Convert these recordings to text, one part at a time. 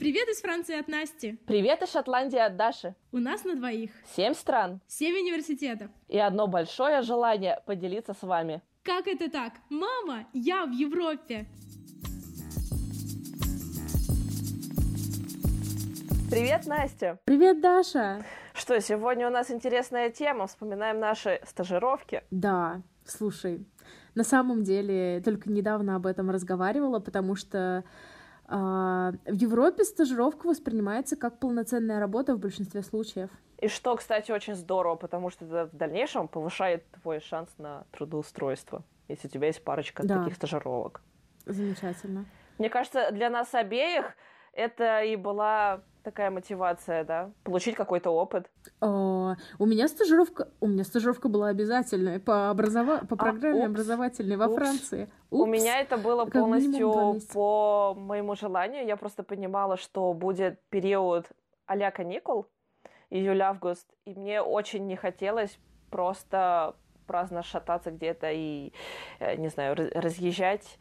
Привет из Франции от Насти. Привет из Шотландии от Даши. У нас на двоих. Семь стран. Семь университетов. И одно большое желание поделиться с вами. Как это так? Мама, я в Европе. Привет, Настя. Привет, Даша. Что, сегодня у нас интересная тема. Вспоминаем наши стажировки. Да, слушай, на самом деле только недавно об этом разговаривала, потому что в Европе стажировка воспринимается как полноценная работа в большинстве случаев. И что, кстати, очень здорово, потому что это в дальнейшем повышает твой шанс на трудоустройство, если у тебя есть парочка Да. таких стажировок. Замечательно. Мне кажется, для нас обеих это и была такая мотивация, да, получить какой-то опыт. О, у меня стажировка, у меня стажировка была обязательная по образова... по программе упс. образовательной во Упс. Франции. У Упс. меня это было Как полностью по моему желанию. Я просто понимала, что будет период а каникул, июль-август, и мне очень не хотелось просто праздно шататься где-то и, э, не знаю, раз- разъезжать.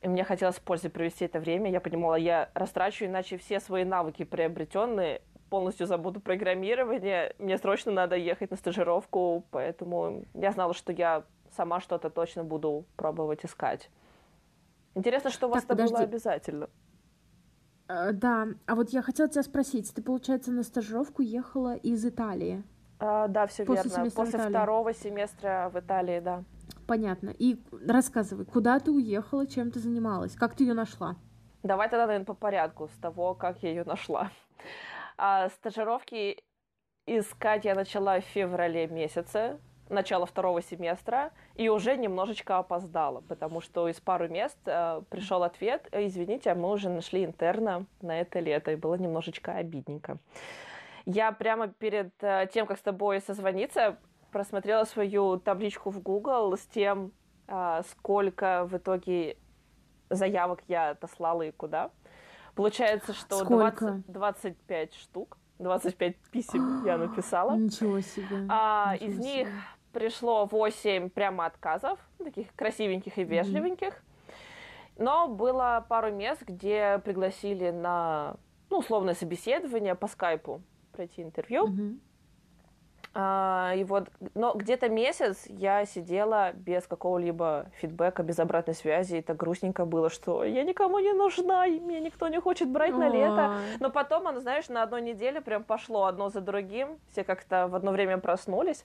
И мне хотелось с пользой провести это время. Я понимала, я растрачу, иначе все свои навыки приобретенные полностью забуду программирование. Мне срочно надо ехать на стажировку, поэтому я знала, что я сама что-то точно буду пробовать искать. Интересно, что у вас Так, это было обязательно. Э, Да, а вот я хотела тебя спросить, ты, получается, на стажировку ехала из Италии? А, да, все После верно. После Италии. второго семестра в Италии, да. Понятно. И рассказывай, куда ты уехала, чем ты занималась, как ты ее нашла? Давай тогда, наверное, по порядку с того, как я ее нашла. А, стажировки искать я начала в феврале месяце, начало второго семестра, и уже немножечко опоздала, потому что из пару мест э, пришел ответ, «Э, извините, а мы уже нашли интерна на это лето, и было немножечко обидненько. Я прямо перед э, тем, как с тобой созвониться, просмотрела свою табличку в Google с тем, а, сколько в итоге заявок я отослала и куда. Получается, что Сколько? 20 25 штук, 25 писем я написала. Ничего себе. А, Ничего из себе. них пришло 8 прямо отказов, таких красивеньких и вежливеньких. Но было пару мест, где пригласили на, ну, условное собеседование по скайпу пройти интервью. Мгм. А, и вот, но где-то месяц я сидела без какого-либо фидбэка, без обратной связи. И так грустненько было, что я никому не нужна, и меня никто не хочет брать на лето. Но потом, оно, знаешь, на одной неделе прям пошло одно за другим. Все как-то в одно время проснулись.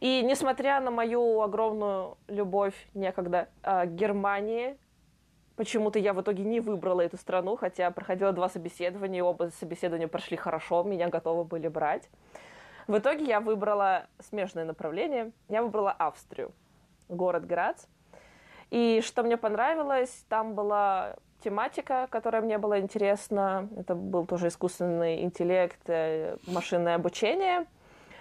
И несмотря на мою огромную любовь некогда а, к Германии, почему-то я в итоге не выбрала эту страну, хотя проходила два собеседования, и оба собеседования прошли хорошо, меня готовы были брать. В итоге я выбрала смежное направление. Я выбрала Австрию, город Грац. И что мне понравилось, там была тематика, которая мне была интересна. Это был тоже искусственный интеллект, э, машинное обучение.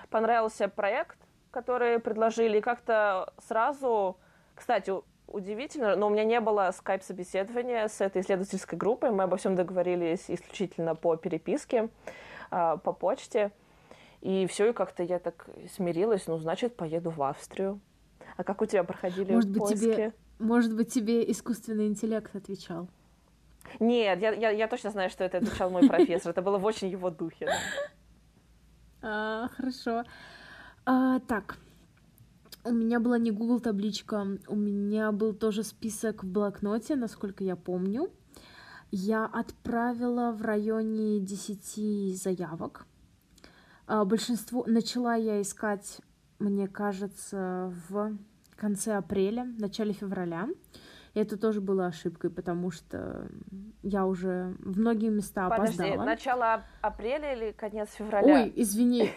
Понравился проект, который предложили. Как-то сразу, кстати, удивительно, но у меня не было скайп-собеседования с этой исследовательской группой. Мы обо всем договорились исключительно по переписке, а, по почте. И все, и как-то я так смирилась, ну, значит, поеду в Австрию. А как у тебя проходили Может быть, поиски? тебе, может быть, тебе искусственный интеллект отвечал? Нет, я, я, я точно знаю, что это отвечал мой профессор. Это было в очень его духе. А, хорошо. А, так, у меня была не Google табличка, у меня был тоже список в блокноте, насколько я помню. Я отправила в районе 10 заявок. А, большинство начала я искать, мне кажется, в конце апреля, начале февраля. И это тоже было ошибкой, потому что я уже в многие места Подожди, опоздала. начало ап- апреля или конец февраля? Ой, извини,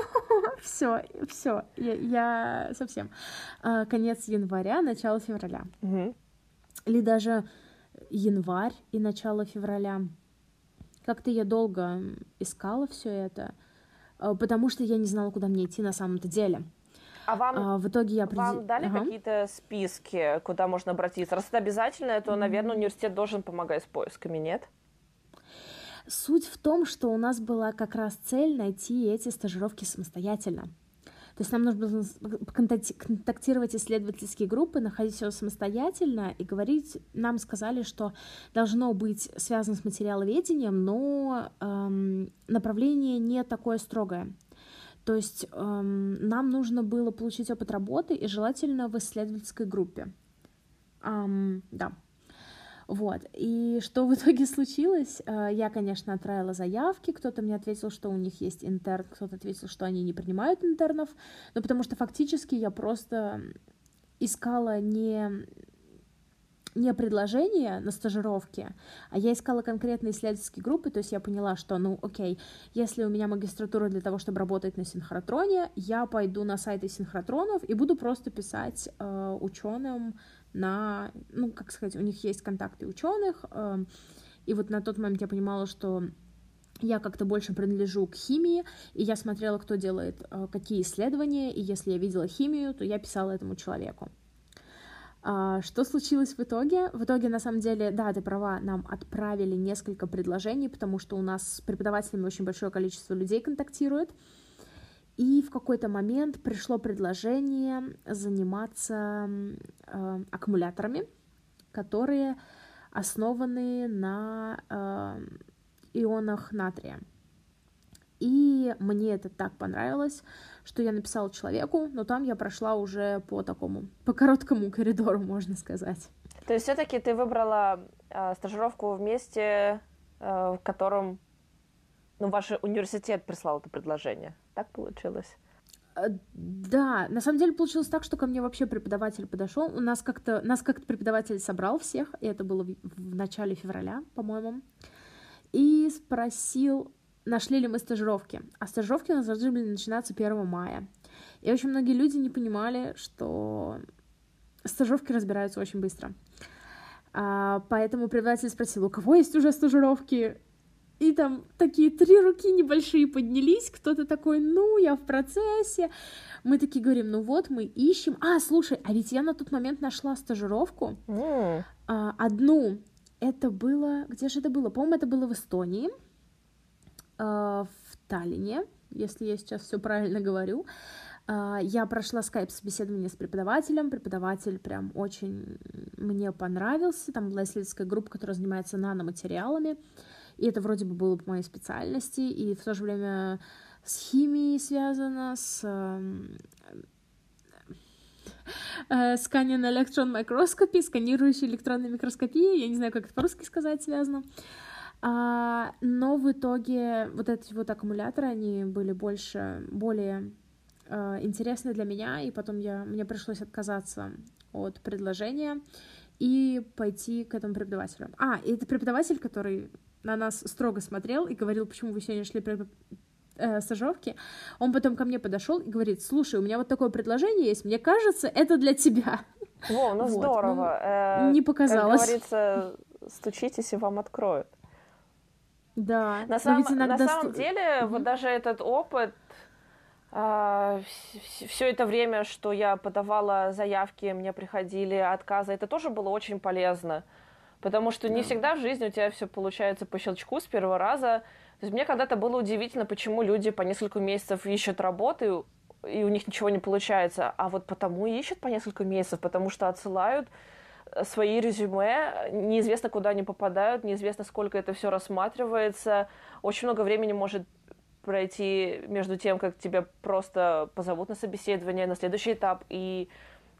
все, все, я, совсем. А, Конец января, начало февраля. Или даже январь и начало февраля. Как-то я долго искала все это, потому что я не знала, куда мне идти на самом-то деле. А вам, А, В итоге я определ- вам дали Ага. какие-то списки, куда можно обратиться? Раз это обязательно, то, наверное, университет должен помогать с поисками, нет? Суть в том, что у нас была как раз цель найти эти стажировки самостоятельно. То есть нам нужно контактировать исследовательские группы, находить все самостоятельно и говорить. Нам сказали, что должно быть связано с материаловедением, но эм, направление не такое строгое. То есть эм, нам нужно было получить опыт работы и желательно в исследовательской группе. Эм, да. Вот. И что в итоге случилось? Э, я, конечно, отправила заявки, кто-то мне ответил, что у них есть интерн, кто-то ответил, что они не принимают интернов, но потому что фактически я просто искала не не предложение на стажировке, а я искала конкретные исследовательские группы, то есть я поняла, что, ну, окей, если у меня магистратура для того, чтобы работать на синхротроне, я пойду на сайты синхротронов и буду просто писать э, ученым на, ну, как сказать, у них есть контакты ученых, э, и вот на тот момент я понимала, что я как-то больше принадлежу к химии, и я смотрела, кто делает э, какие исследования, и если я видела химию, то я писала этому человеку. А, что случилось в итоге? В итоге, на самом деле, да, ты права, нам отправили несколько предложений, потому что у нас с преподавателями очень большое количество людей контактирует. И в какой-то момент пришло предложение заниматься э, аккумуляторами, которые основаны на э, ионах натрия. И мне это так понравилось, что я написала человеку, но там я прошла уже по такому, по короткому коридору, можно сказать. То есть все-таки ты выбрала э, стажировку в месте, э, в котором ну, ваш университет прислал это предложение. Так получилось? Э, да, на самом деле получилось так, что ко мне вообще преподаватель подошел. У нас как-то нас как-то преподаватель собрал всех, и это было в, в начале февраля, по-моему, и спросил, нашли ли мы стажировки. А стажировки у нас должны были начинаться 1 мая. И очень многие люди не понимали, что стажировки разбираются очень быстро. А, поэтому преподаватель спросил, у кого есть уже стажировки? И там такие три руки небольшие поднялись, кто-то такой, ну, я в процессе. Мы такие говорим, ну вот, мы ищем. А, слушай, а ведь я на тот момент нашла стажировку. Mm. А, одну. Это было... Где же это было? По-моему, это было в Эстонии. А, в Таллине, если я сейчас все правильно говорю. А, я прошла скайп-собеседование с преподавателем. Преподаватель прям очень мне понравился. Там была исследовательская группа, которая занимается наноматериалами. И это вроде бы было по моей специальности. И в то же время с химией связано, с Scanning Electron Microscopy, сканирующей электронной микроскопией, я не знаю, как это по-русски сказать связано. А, но в итоге вот эти вот аккумуляторы, они были больше, более а, интересны для меня, и потом я, мне пришлось отказаться от предложения и пойти к этому преподавателю. А, и это преподаватель, который на нас строго смотрел и говорил, почему вы сегодня шли э, стажировки, он потом ко мне подошел и говорит, слушай, у меня вот такое предложение есть, мне кажется, это для тебя. Во, ну вот, здорово. Ну, не показалось. Как говорится, стучитесь и вам откроют. Да. На, сам, на самом деле, mm-hmm. вот даже этот опыт, а, все это время, что я подавала заявки, мне приходили отказы, это тоже было очень полезно. Потому что не всегда в жизни у тебя все получается по щелчку с первого раза. То есть мне когда-то было удивительно, почему люди по несколько месяцев ищут работу, и у них ничего не получается. А вот потому и ищут по несколько месяцев, потому что отсылают свои резюме, неизвестно, куда они попадают, неизвестно, сколько это все рассматривается. Очень много времени может пройти между тем, как тебя просто позовут на собеседование, на следующий этап, и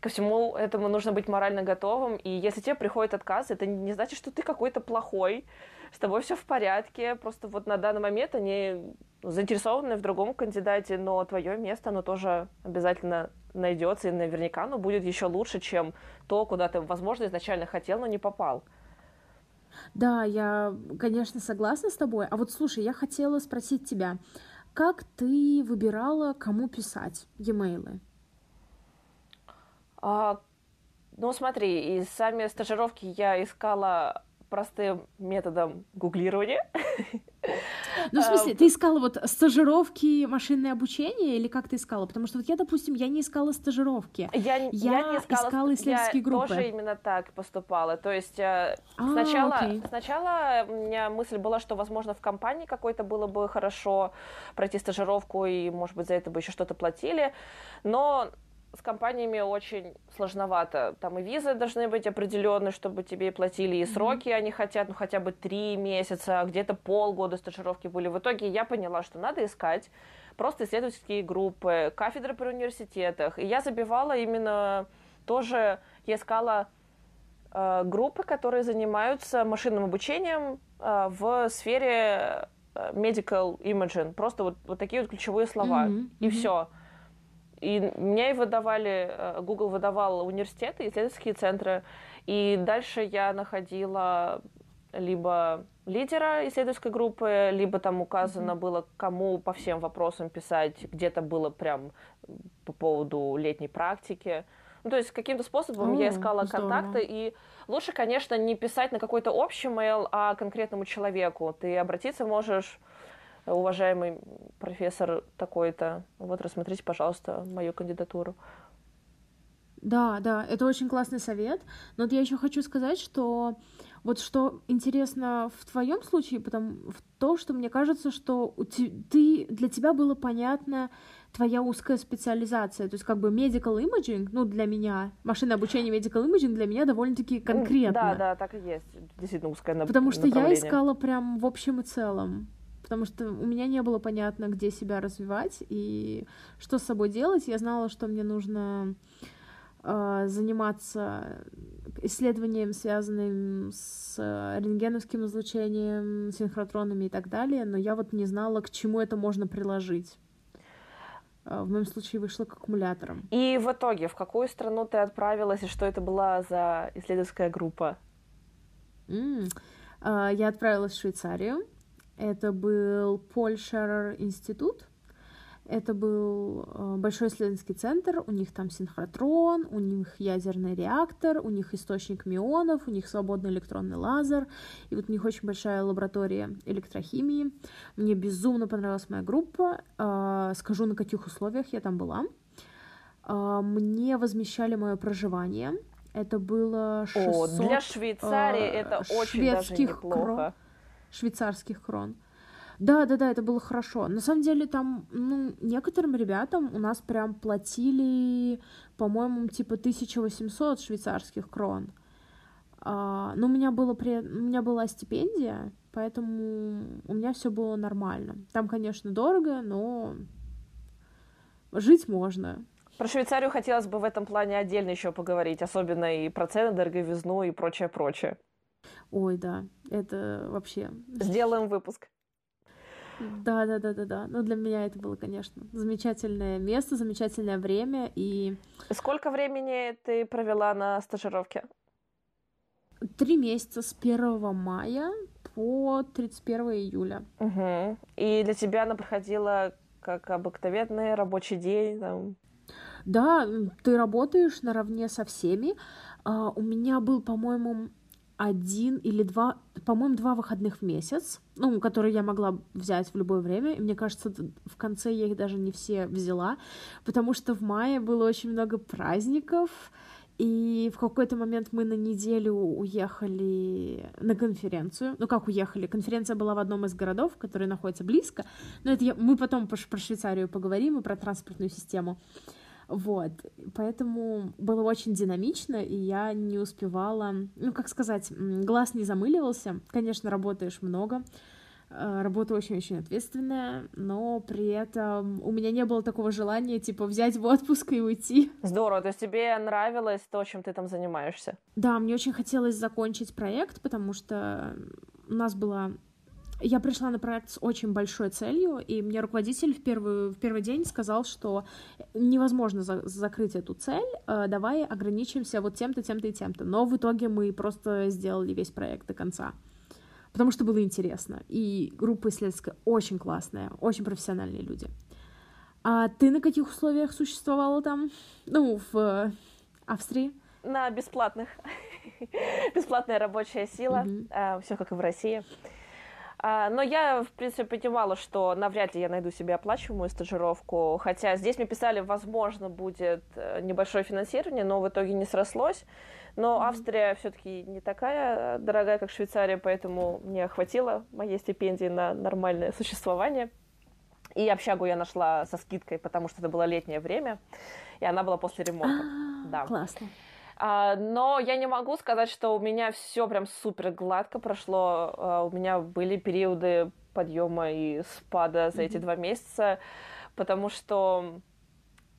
ко всему этому нужно быть морально готовым. И если тебе приходит отказ, это не значит, что ты какой-то плохой, с тобой все в порядке. Просто вот на данный момент они заинтересованы в другом кандидате, но твое место, оно тоже обязательно найдется, и наверняка оно будет еще лучше, чем то, куда ты, возможно, изначально хотел, но не попал. Да, я, конечно, согласна с тобой. А вот слушай, я хотела спросить тебя, как ты выбирала, кому писать e-mail? А, ну, смотри, и сами стажировки я искала простым методом гуглирования. Ну, в смысле, ты искала вот стажировки машинное обучение или как ты искала? Потому что вот я, допустим, я не искала стажировки. Я, Я я не искала, искала исследовательские я группы. тоже именно так поступала. То есть э, А, сначала, окей. сначала у меня мысль была, что, возможно, в компании какой-то было бы хорошо пройти стажировку, и, может быть, за это бы еще что-то платили. Но с компаниями очень сложновато. Там и визы должны быть определенные, чтобы тебе платили, и сроки они хотят, ну, хотя бы три месяца, а где-то полгода стажировки были. В итоге я поняла, что надо искать просто исследовательские группы, кафедры при университетах. И я забивала именно тоже, я искала э, группы, которые занимаются машинным обучением э, в сфере э, medical imaging. Просто вот, вот такие вот ключевые слова. Мгм, И мгм. все. И мне и выдавали, э, Google выдавал университеты, исследовательские центры. И дальше я находила либо лидера исследовательской группы, либо там указано Мгм. было, кому по всем вопросам писать, где-то было прям по поводу летней практики. Ну, то есть каким-то способом я О, искала здорово. контакты, и лучше, конечно, не писать на какой-то общий mail, а конкретному человеку. Ты обратиться можешь, уважаемый профессор такой-то, вот рассмотрите, пожалуйста, мою кандидатуру. Да, да, это очень классный совет. Но вот я еще хочу сказать, что вот что интересно в твоем случае, потому в то, что мне кажется, что у те- ты для тебя было понятно твоя узкая специализация, то есть как бы medical imaging, ну для меня машинное обучение medical imaging для меня довольно-таки М, конкретно. Да, да, так и есть. Действительно узкое нап- Потому что я направление. искала прям в общем и целом. Потому что у меня не было понятно, где себя развивать и что с собой делать. Я знала, что мне нужно э, заниматься исследованием, связанным с э, рентгеновским излучением, синхротронами и так далее, но я вот не знала, к чему это можно приложить. Э, В моем случае вышло к аккумуляторам. И в итоге, в какую страну ты отправилась, и что это была за исследовательская группа? А, Я отправилась в Швейцарию. Это был Польшер институт. Это был э, большой исследовательский центр. У них там синхротрон, у них ядерный реактор, у них источник мионов, у них свободный электронный лазер. И вот у них очень большая лаборатория электрохимии. Мне безумно понравилась моя группа. А, Скажу, на каких условиях я там была. А, Мне возмещали мое проживание. Это было 600 О, для Швейцарии э, это очень даже шведских неплохо. Швейцарских крон. Да, да, да, это было хорошо. На самом деле там, ну, некоторым ребятам у нас прям платили, по-моему, типа 1800 швейцарских крон. А, но у меня, было при... у меня была стипендия, поэтому у меня все было нормально. Там, конечно, дорого, но жить можно. Про Швейцарию хотелось бы в этом плане отдельно еще поговорить, особенно и про цены, дороговизну и прочее-прочее. Ой, да, это вообще... Сделаем выпуск. Да, да, да, да, да. Но для меня это было, конечно, замечательное место, замечательное время. И Сколько времени ты провела на стажировке? три месяца с 1 мая по 31 июля. Мгм. И для тебя она проходила как обыкновенный рабочий день, там, Да, ты работаешь наравне со всеми. А, у меня был, по-моему, один или два, по-моему, два выходных в месяц, ну, которые я могла взять в любое время. И мне кажется, в конце я их даже не все взяла, потому что в мае было очень много праздников, и в какой-то момент мы на неделю уехали на конференцию. Ну, как уехали? Конференция была в одном из городов, который находится близко. Но это я... мы потом про Швейцарию поговорим и про транспортную систему. Вот, поэтому было очень динамично, и я не успевала, ну, как сказать, глаз не замыливался. Конечно, работаешь много, э, работа очень-очень ответственная, но при этом у меня не было такого желания, типа, взять в отпуск и уйти. Здорово, то есть тебе нравилось то, чем ты там занимаешься? Да, мне очень хотелось закончить проект, потому что у нас была... Я пришла на проект с очень большой целью, и мне руководитель в, первую, в первый день сказал, что невозможно за- закрыть эту цель, э, давай ограничимся вот тем-то, тем-то и тем-то. Но в итоге мы просто сделали весь проект до конца, потому что было интересно. И группа исследовательская очень классная, очень профессиональные люди. А ты на каких условиях существовала там? Ну, в э, Австрии? На бесплатных. Бесплатная рабочая сила. Мгм. все как и в России. А, но я, в принципе, понимала, что навряд ли я найду себе оплачиваемую стажировку, хотя здесь мне писали, возможно, будет э, небольшое финансирование, но в итоге не срослось. Но Австрия все-таки не такая дорогая, как Швейцария, поэтому мне хватило моей стипендии на нормальное существование. И общагу я нашла со скидкой, потому что это было летнее время, и она была после ремонта. А, да. Классно. А, но я не могу сказать, что у меня все прям супер гладко прошло. А, у меня были периоды подъема и спада за эти два месяца, потому что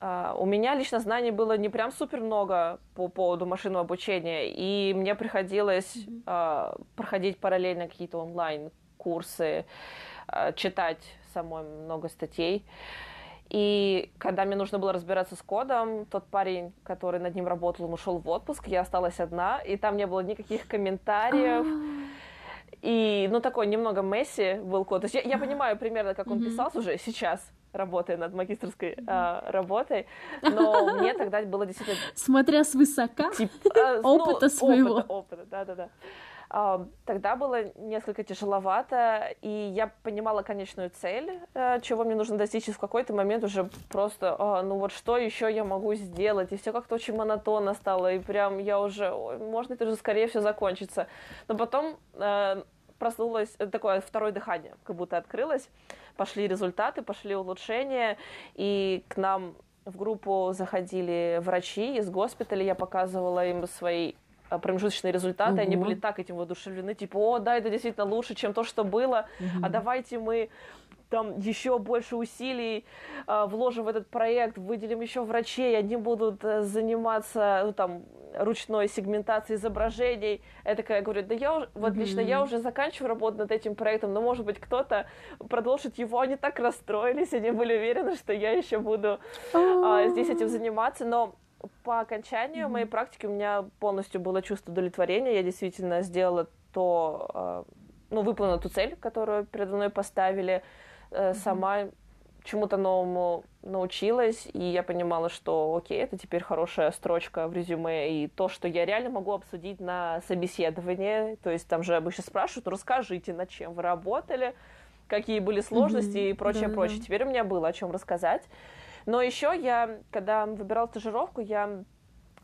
Uh, у меня лично знаний было не прям супер много по поводу машинного обучения, и мне приходилось uh, проходить параллельно какие-то онлайн курсы, uh, читать самой много статей. И когда мне нужно было разбираться с кодом, тот парень, который над ним работал, он ушел в отпуск, я осталась одна, и там не было никаких комментариев. И, ну, такой немного Месси был код. То есть я, я понимаю примерно, как он писался уже сейчас, работая над магистрской а, работой, но мне тогда было действительно... Смотря с высока тип, а, опыта ну, своего. Опыта, опыта, да-да-да. Тогда было несколько тяжеловато, и я понимала конечную цель, э, чего мне нужно достичь, и в какой-то момент уже просто, а, ну вот что еще я могу сделать, и все как-то очень монотонно стало, и прям я уже, можно это уже скорее все закончится. Но потом э, проснулось э, такое второе дыхание, как будто открылось, пошли результаты, пошли улучшения, и к нам в группу заходили врачи из госпиталя, я показывала им свои промежуточные результаты, угу. они были так этим воодушевлены, типа, о, да, это действительно лучше, чем то, что было, угу. а давайте мы там еще больше усилий э, вложим в этот проект, выделим еще врачей, они будут э, заниматься ну, там ручной сегментацией изображений. Я такая говорю, да я вот mm-hmm. лично я уже заканчиваю работу над этим проектом, но может быть кто-то продолжит его. Они так расстроились, они были уверены, что я еще буду э, здесь этим заниматься, но по окончанию mm-hmm. моей практики у меня полностью было чувство удовлетворения. Я действительно сделала то, а, ну, выполнила ту цель, которую передо мной поставили. Mm-hmm. Сама чему-то новому научилась, и я понимала, что окей, это теперь хорошая строчка в резюме, и то, что я реально могу обсудить на собеседовании, то есть там же обычно спрашивают, расскажите, над чем вы работали, какие были сложности mm-hmm. и прочее, да, прочее. Да. Теперь у меня было о чем рассказать. Но еще я, когда выбирала стажировку, я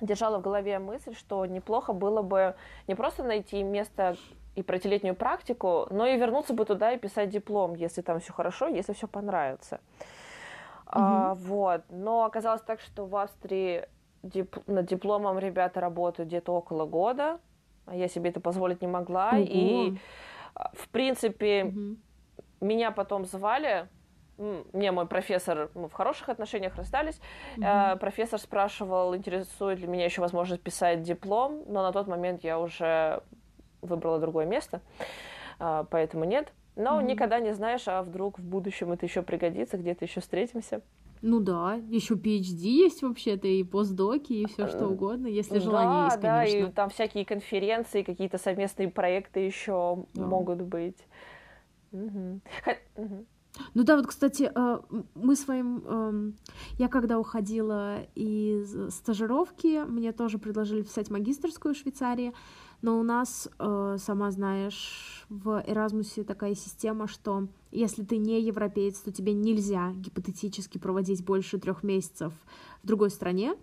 держала в голове мысль, что неплохо было бы не просто найти место и пройти летнюю практику, но и вернуться бы туда и писать диплом, если там все хорошо, если все понравится. Mm-hmm. А, вот. Но оказалось так, что в Австрии дип- над дипломом ребята работают где-то около года, а я себе это позволить не могла. Mm-hmm. И, в принципе, mm-hmm. меня потом звали мне мой профессор, мы в хороших отношениях расстались, mm-hmm. профессор спрашивал, интересует ли меня еще возможность писать диплом, но на тот момент я уже выбрала другое место, э, поэтому нет. Но mm-hmm. никогда не знаешь, а вдруг в будущем это еще пригодится, где-то еще встретимся. Ну да, еще PhD есть вообще-то, и постдоки, и все что угодно, если желание да, есть, конечно. Да, и там всякие конференции, какие-то совместные проекты еще да. могут быть. Угу. Угу. Ну да, вот, кстати, э, мы своим... Эм, я когда уходила из стажировки, мне тоже предложили писать магистрскую в Швейцарии, но у нас, э, сама знаешь, в Эразмусе такая система, что если ты не европеец, то тебе нельзя гипотетически проводить больше трех месяцев в другой стране,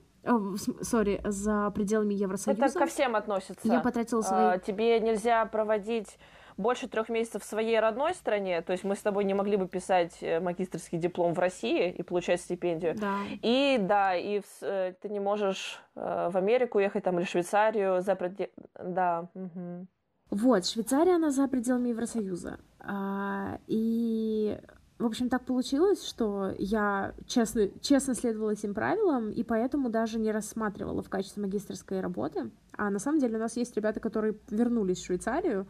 сори, за пределами Евросоюза. Это ко всем относится. Я потратила свои... А, тебе нельзя проводить больше трех месяцев в своей родной стране, то есть мы с тобой не могли бы писать э, магистрский диплом в России и получать стипендию. Да. И да, и в, э, ты не можешь э, в Америку ехать там или Швейцарию за пределы... Да. Угу. Вот, Швейцария, она за пределами Евросоюза. А, и в общем, так получилось, что я честно, честно следовала этим правилам, и поэтому даже не рассматривала в качестве магистрской работы. А на самом деле у нас есть ребята, которые вернулись в Швейцарию,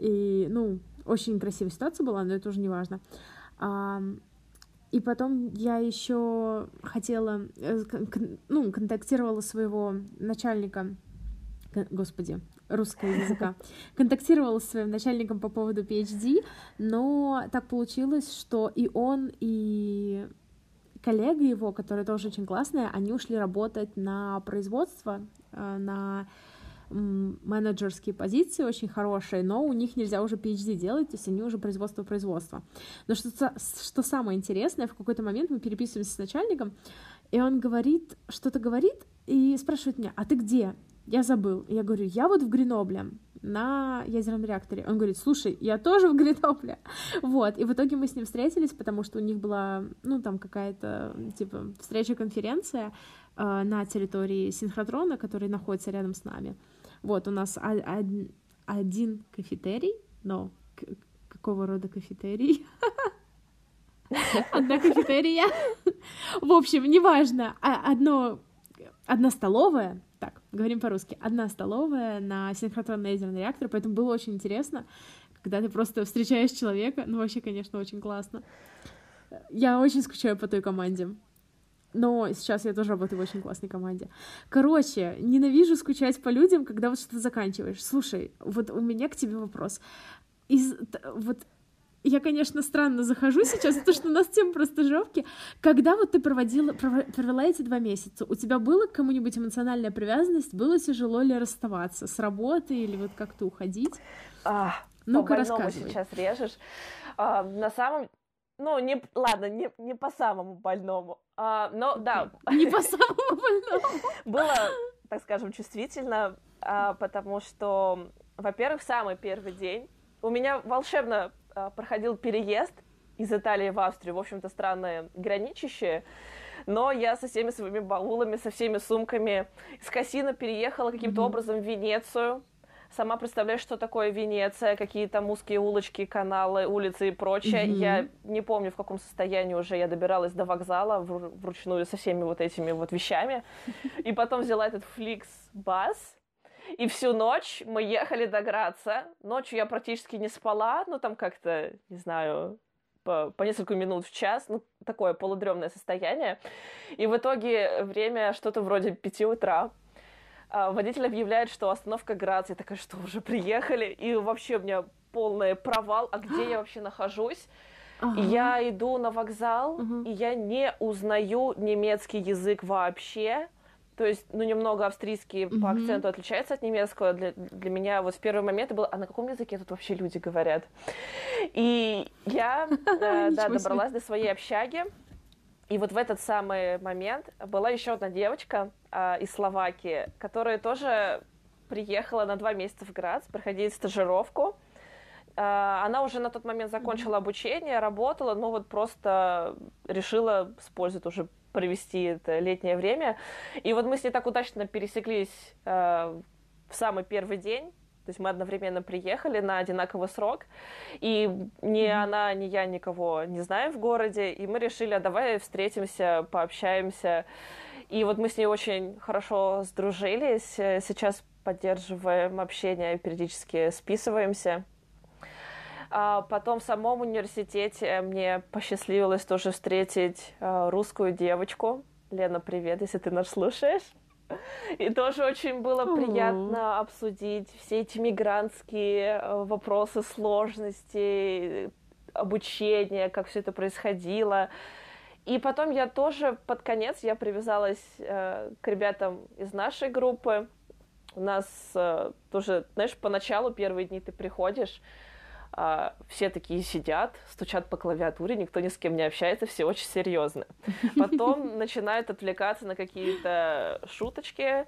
и, ну, очень красивая ситуация была, но это уже не важно. А, и потом я еще хотела, э, ну, контактировала своего начальника, господи, русского языка, контактировала с своим начальником по поводу PhD, но так получилось, что и он, и коллега его, которая тоже очень классная, они ушли работать на производство, э, на менеджерские позиции очень хорошие, но у них нельзя уже PhD делать, то есть они уже производство-производство. Но что, что самое интересное, в какой-то момент мы переписываемся с начальником, и он говорит, что-то говорит, и спрашивает меня, а ты где? Я забыл. Я говорю, я вот в Гренобле на ядерном реакторе. Он говорит, слушай, я тоже в Гренобле. Вот, и в итоге мы с ним встретились, потому что у них была, ну, там какая-то, типа, встреча-конференция э, на территории синхротрона, который находится рядом с нами. Вот, у нас один, кафетерий, но какого рода кафетерий? Одна кафетерия. В общем, неважно. А, одно, одна столовая, так, говорим по-русски, одна столовая на синхротронный ядерный реактор, поэтому было очень интересно, когда ты просто встречаешь человека, ну, вообще, конечно, очень классно. Я очень скучаю по той команде. Но сейчас я тоже работаю в очень классной команде. Короче, ненавижу скучать по людям, когда вот что-то заканчиваешь. Слушай, вот у меня к тебе вопрос. Из, вот я, конечно, странно захожу сейчас, потому что у нас тема про стажировки. Когда вот ты проводила, провела эти два месяца, у тебя была к кому-нибудь эмоциональная привязанность? Было тяжело ли расставаться с работы или вот как-то уходить? А, Ну-ка, рассказывай. сейчас режешь. А, на самом ну, не, ладно, не, не по самому больному. А, но да. Не по самому больному. Было, так скажем, чувствительно, а, потому что, во-первых, самый первый день у меня волшебно а, проходил переезд из Италии в Австрию, в общем-то, страны граничащие, но я со всеми своими баулами, со всеми сумками из Кассина переехала каким-то mm-hmm. образом в Венецию, Сама представляешь, что такое Венеция, какие там узкие улочки, каналы, улицы и прочее. Mm-hmm. Я не помню, в каком состоянии уже я добиралась до вокзала вручную со всеми вот этими вот вещами. И потом взяла этот Flix-бас, и всю ночь мы ехали до Граца. Ночью я практически не спала, ну там как-то, не знаю, по, по несколько минут в час, ну, такое полудремное состояние. И в итоге время что-то вроде пяти утра. А, водитель объявляет, что остановка Грац. Я такая, что уже приехали? И вообще у меня полный провал. А где я вообще нахожусь? Ага. Я иду на вокзал, угу. и я не узнаю немецкий язык вообще. То есть, ну, немного австрийский mm-hmm. по акценту отличается от немецкого. Для, для меня вот в первый момент было, а на каком языке тут вообще люди говорят? И я, э, да, добралась до своей общаги. И вот в этот самый момент была еще одна девочка э, из Словакии, которая тоже приехала на два месяца в Грац проходить стажировку. Э, она уже на тот момент закончила обучение, работала, но вот просто решила использовать уже провести это летнее время. И вот мы с ней так удачно пересеклись э, в самый первый день. То есть мы одновременно приехали на одинаковый срок, и ни mm-hmm. она, ни я никого не знаем в городе, и мы решили, а давай встретимся, пообщаемся. И вот мы с ней очень хорошо сдружились, сейчас поддерживаем общение, периодически списываемся. А потом в самом университете мне посчастливилось тоже встретить а, русскую девочку. Лена, привет, если ты нас слушаешь. И тоже очень было приятно обсудить все эти мигрантские а, вопросы, сложности, обучения, как все это происходило. И потом я тоже под конец я привязалась э, к ребятам из нашей группы. У нас э, тоже, знаешь, поначалу первые дни ты приходишь, а, все такие сидят, стучат по клавиатуре, никто ни с кем не общается, все очень серьезно. Потом начинают отвлекаться на какие-то шуточки,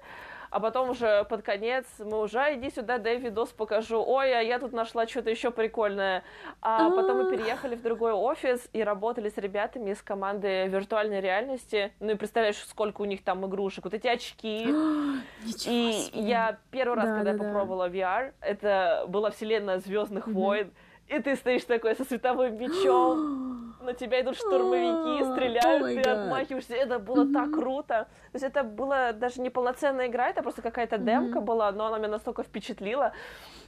а потом уже под конец мы уже, иди сюда, дай видос покажу, ой, а я тут нашла что-то еще прикольное. А потом мы переехали в другой офис и работали с ребятами из команды виртуальной реальности. Ну и представляешь, сколько у них там игрушек. Вот эти очки. и я первый раз, когда я попробовала VR, это была вселенная Звездных войн. И ты стоишь такой со световым мечом, на тебя идут штурмовики, стреляют, oh ты отмахиваешься. Это было mm-hmm. так круто. То есть это была даже не полноценная игра, это просто какая-то mm-hmm. демка была, но она меня настолько впечатлила.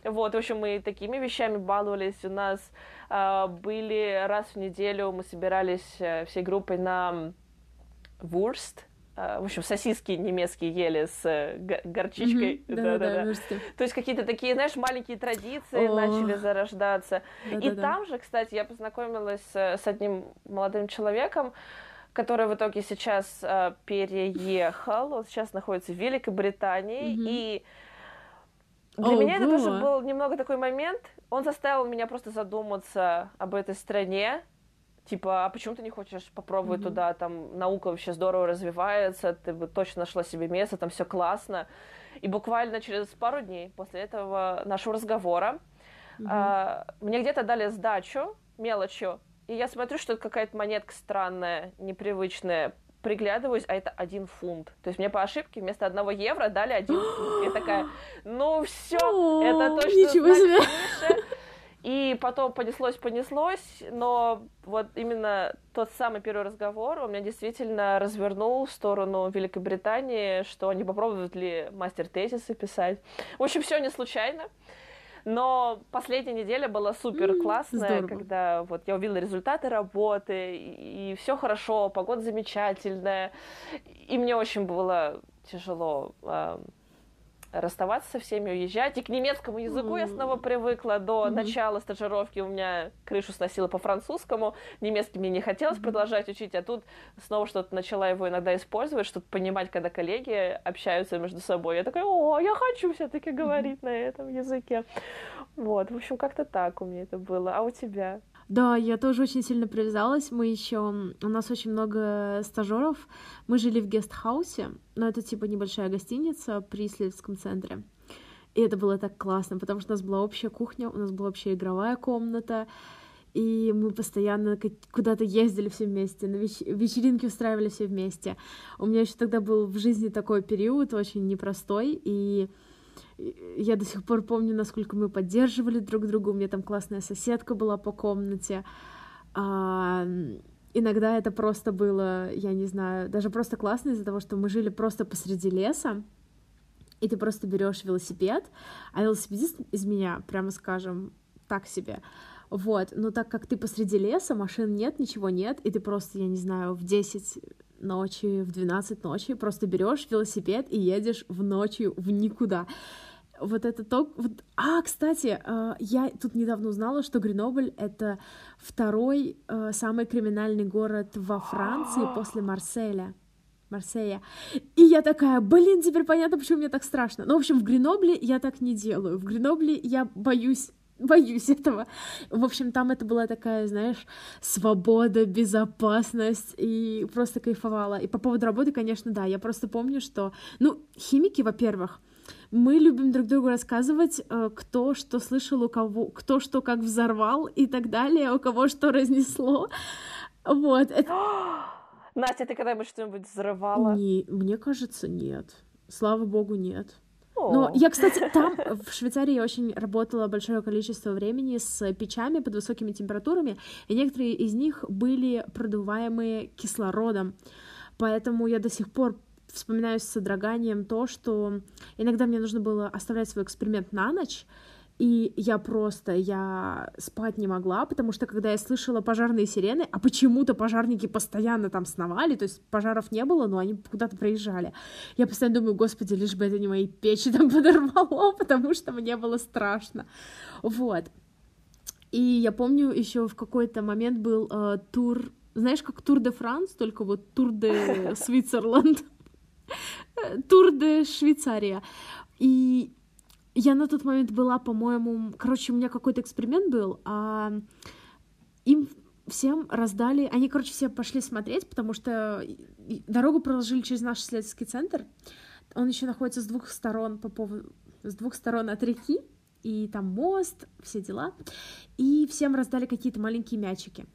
Вот, в общем, мы такими вещами баловались. У нас э, были раз в неделю, мы собирались э, всей группой на Вурст, в общем, сосиски немецкие ели с э, горчичкой. Mm-hmm. Да, да, да, То есть какие-то такие, знаешь, маленькие традиции oh. начали зарождаться. Да, и да, там да. же, кстати, я познакомилась с одним молодым человеком, который в итоге сейчас э, переехал, он сейчас находится в Великобритании, mm-hmm. и Для меня это тоже был немного такой момент. Он заставил меня просто задуматься об этой стране. Типа, а почему ты не хочешь попробовать mm-hmm. туда? Там наука вообще здорово развивается, ты бы точно нашла себе место, там все классно. И буквально через пару дней после этого нашего разговора mm-hmm. а, мне где-то дали сдачу мелочью, и я смотрю, что это какая-то монетка странная, непривычная приглядываюсь, а это один фунт. То есть мне по ошибке вместо одного евро дали один фунт. Я такая, ну все, это точно Ничего себе. И потом понеслось, понеслось, но вот именно тот самый первый разговор у меня действительно развернул в сторону Великобритании, что они попробуют ли мастер-тезисы писать. В общем, все не случайно. Но последняя неделя была супер классная, когда вот я увидела результаты работы, и, и все хорошо, погода замечательная. И мне очень было тяжело э, расставаться со всеми, уезжать. И к немецкому языку mm. я снова привыкла. До начала стажировки у меня крышу сносила по французскому. Немецкий мне не хотелось продолжать учить, а тут снова что-то начала его иногда использовать, чтобы понимать, когда коллеги общаются между собой. Я такая, о, я хочу все-таки говорить на этом языке. Вот, в общем, как-то так у меня это было. А у тебя? Да, я тоже очень сильно привязалась. Мы еще... У нас очень много стажеров. Мы жили в гестхаусе, но это типа небольшая гостиница при исследовательском центре. И это было так классно, потому что у нас была общая кухня, у нас была общая игровая комната, и мы постоянно куда-то ездили все вместе, на веч- вечеринки устраивали все вместе. У меня еще тогда был в жизни такой период очень непростой, и я до сих пор помню, насколько мы поддерживали друг друга. У меня там классная соседка была по комнате. А, иногда это просто было, я не знаю, даже просто классно из-за того, что мы жили просто посреди леса, и ты просто берешь велосипед, а велосипедист из меня, прямо скажем, так себе. Вот, но так как ты посреди леса, машин нет, ничего нет, и ты просто, я не знаю, в 10 ночи, в 12 ночи просто берешь велосипед и едешь в ночью в никуда вот это то... Вот... А, кстати, э, я тут недавно узнала, что Гренобль — это второй э, самый криминальный город во Франции после Марселя. Марсея. И я такая, блин, теперь понятно, почему мне так страшно. Ну, в общем, в Гренобле я так не делаю. В Гренобле я боюсь боюсь этого. В общем, там это была такая, знаешь, свобода, безопасность, и просто кайфовала. И по поводу работы, конечно, да, я просто помню, что, ну, химики, во-первых, мы любим друг другу рассказывать, э, кто что слышал, у кого, кто что как взорвал и так далее, у кого что разнесло. Вот. Это... Настя, ты когда-нибудь что-нибудь взрывала? Не, мне кажется, нет. Слава богу, нет. Но я, кстати, там, в Швейцарии, очень работала большое количество времени с печами под высокими температурами, и некоторые из них были продуваемые кислородом. Поэтому я до сих пор вспоминаю с содроганием то, что иногда мне нужно было оставлять свой эксперимент на ночь, и я просто, я спать не могла, потому что когда я слышала пожарные сирены, а почему-то пожарники постоянно там сновали, то есть пожаров не было, но они куда-то проезжали. Я постоянно думаю, господи, лишь бы это не мои печи там подорвало, потому что мне было страшно. Вот. И я помню, еще в какой-то момент был э, тур, знаешь, как Тур де Франс, только вот Тур де Свитцерланд. Тур де Швейцария. И я на тот момент была, по-моему, короче, у меня какой-то эксперимент был, а им всем раздали, они, короче, все пошли смотреть, потому что дорогу проложили через наш исследовательский центр. Он еще находится с двух сторон по поводу, с двух сторон от реки, и там мост, все дела. И всем раздали какие-то маленькие мячики.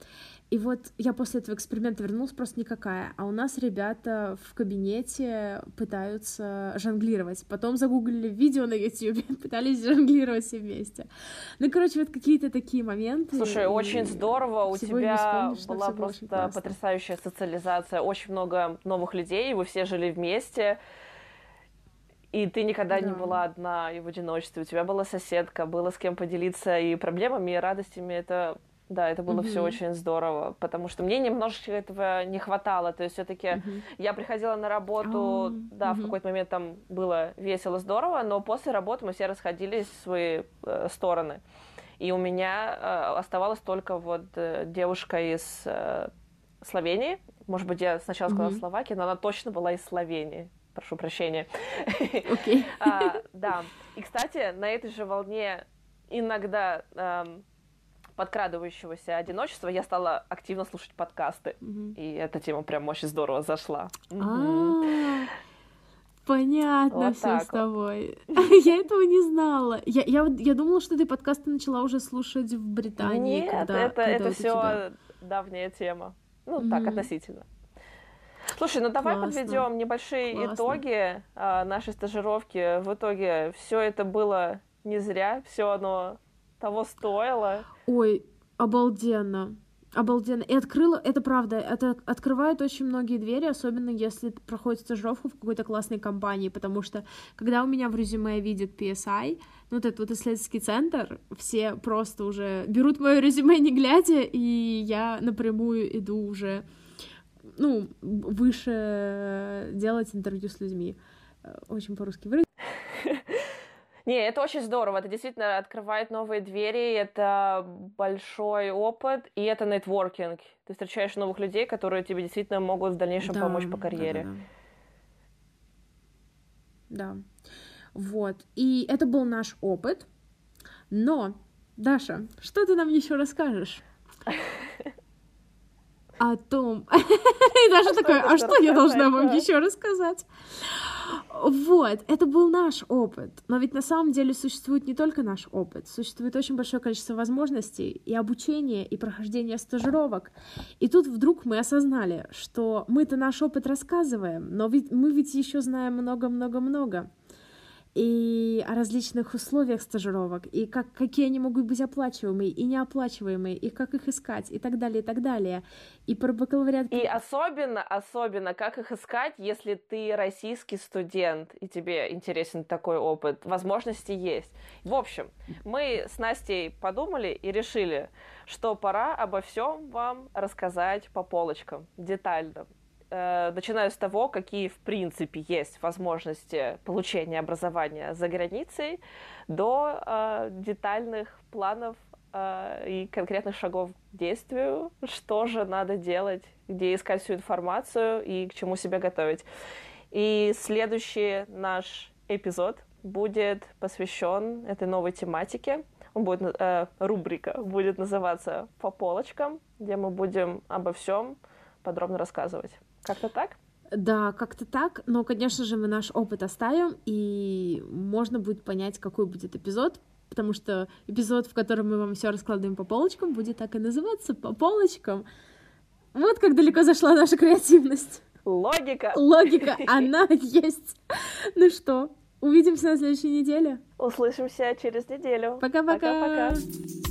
И вот я после этого эксперимента вернулась просто никакая. А у нас ребята в кабинете пытаются жонглировать. Потом загуглили видео на YouTube, пытались жонглировать все вместе. Ну, короче, вот какие-то такие моменты. Слушай, очень здорово. У тебя была просто потрясающая социализация. Очень много новых людей. Вы все жили вместе. И ты никогда да. не была одна и в одиночестве. У тебя была соседка, было с кем поделиться и проблемами, и радостями. Это да, это было mm-hmm. все очень здорово, потому что мне немножечко этого не хватало. То есть все-таки mm-hmm. я приходила на работу, oh, да, mm-hmm. в какой-то момент там было весело, здорово, но после работы мы все расходились в свои э, стороны. И у меня э, оставалась только вот э, девушка из э, Словении. Может быть, я сначала сказала mm-hmm. Словакия, но она точно была из Словении. Прошу прощения. Окей. А, да. И, кстати, на этой же волне иногда эм, подкрадывающегося одиночества я стала активно слушать подкасты. Мгм. И эта тема прям очень здорово зашла. А, Понятно Вот все так с тобой. Я этого не знала. Я, я, я думала, что ты подкасты начала уже слушать в Британии. Нет, когда, это, когда это все тебя- давняя тема. Ну, так, Мгм. относительно. Слушай, ну давай Классно. подведем небольшие Классно. итоги а, нашей стажировки. В итоге все это было не зря, все оно того стоило. Ой, обалденно. Обалденно. И открыла, это правда, это открывает очень многие двери, особенно если ты проходишь стажировку в какой-то классной компании, потому что когда у меня в резюме видят PSI, ну, вот этот вот исследовательский центр, все просто уже берут мое резюме не глядя, и я напрямую иду уже, ну, выше делать интервью с людьми. Э, Очень по-русски выразить. Не, это очень здорово. Это действительно открывает новые двери, это большой опыт, и это нетворкинг. Ты встречаешь новых людей, которые тебе действительно могут в дальнейшем Да, помочь по да, карьере. Да, да. Да. Вот. И это был наш опыт. Но, Даша, что ты нам еще расскажешь? О том... И такая, я а что я должна вам рассказать, да?» еще рассказать? Вот, это был наш опыт. Но ведь на самом деле существует не только наш опыт, существует очень большое количество возможностей и обучения, и прохождения стажировок. И тут вдруг мы осознали, что мы-то наш опыт рассказываем, но ведь мы ведь еще знаем много-много-много. И о различных условиях стажировок, и как, какие они могут быть оплачиваемые и неоплачиваемые, и как их искать, и так далее, и так далее. И про бакалавриат И особенно, особенно, как их искать, если ты российский студент, и тебе интересен такой опыт. Возможности есть. В общем, мы с Настей подумали и решили, что пора обо всем вам рассказать по полочкам, детально. Э, Начиная с того, какие в принципе есть возможности получения образования за границей, до э, детальных планов э, и конкретных шагов к действию, что же надо делать, где искать всю информацию и к чему себя готовить. И следующий наш эпизод будет посвящен этой новой тематике. Он будет, э, рубрика будет называться «По полочкам», где мы будем обо всем подробно рассказывать. Как-то так? Да, как-то так, но, конечно же, мы наш опыт оставим, и можно будет понять, какой будет эпизод, потому что эпизод, в котором мы вам все раскладываем по полочкам, будет так и называться «По полочкам». Вот как далеко зашла наша креативность. Логика! Логика, она есть. Ну что, увидимся на следующей неделе. Услышимся через неделю. Пока-пока. Пока-пока.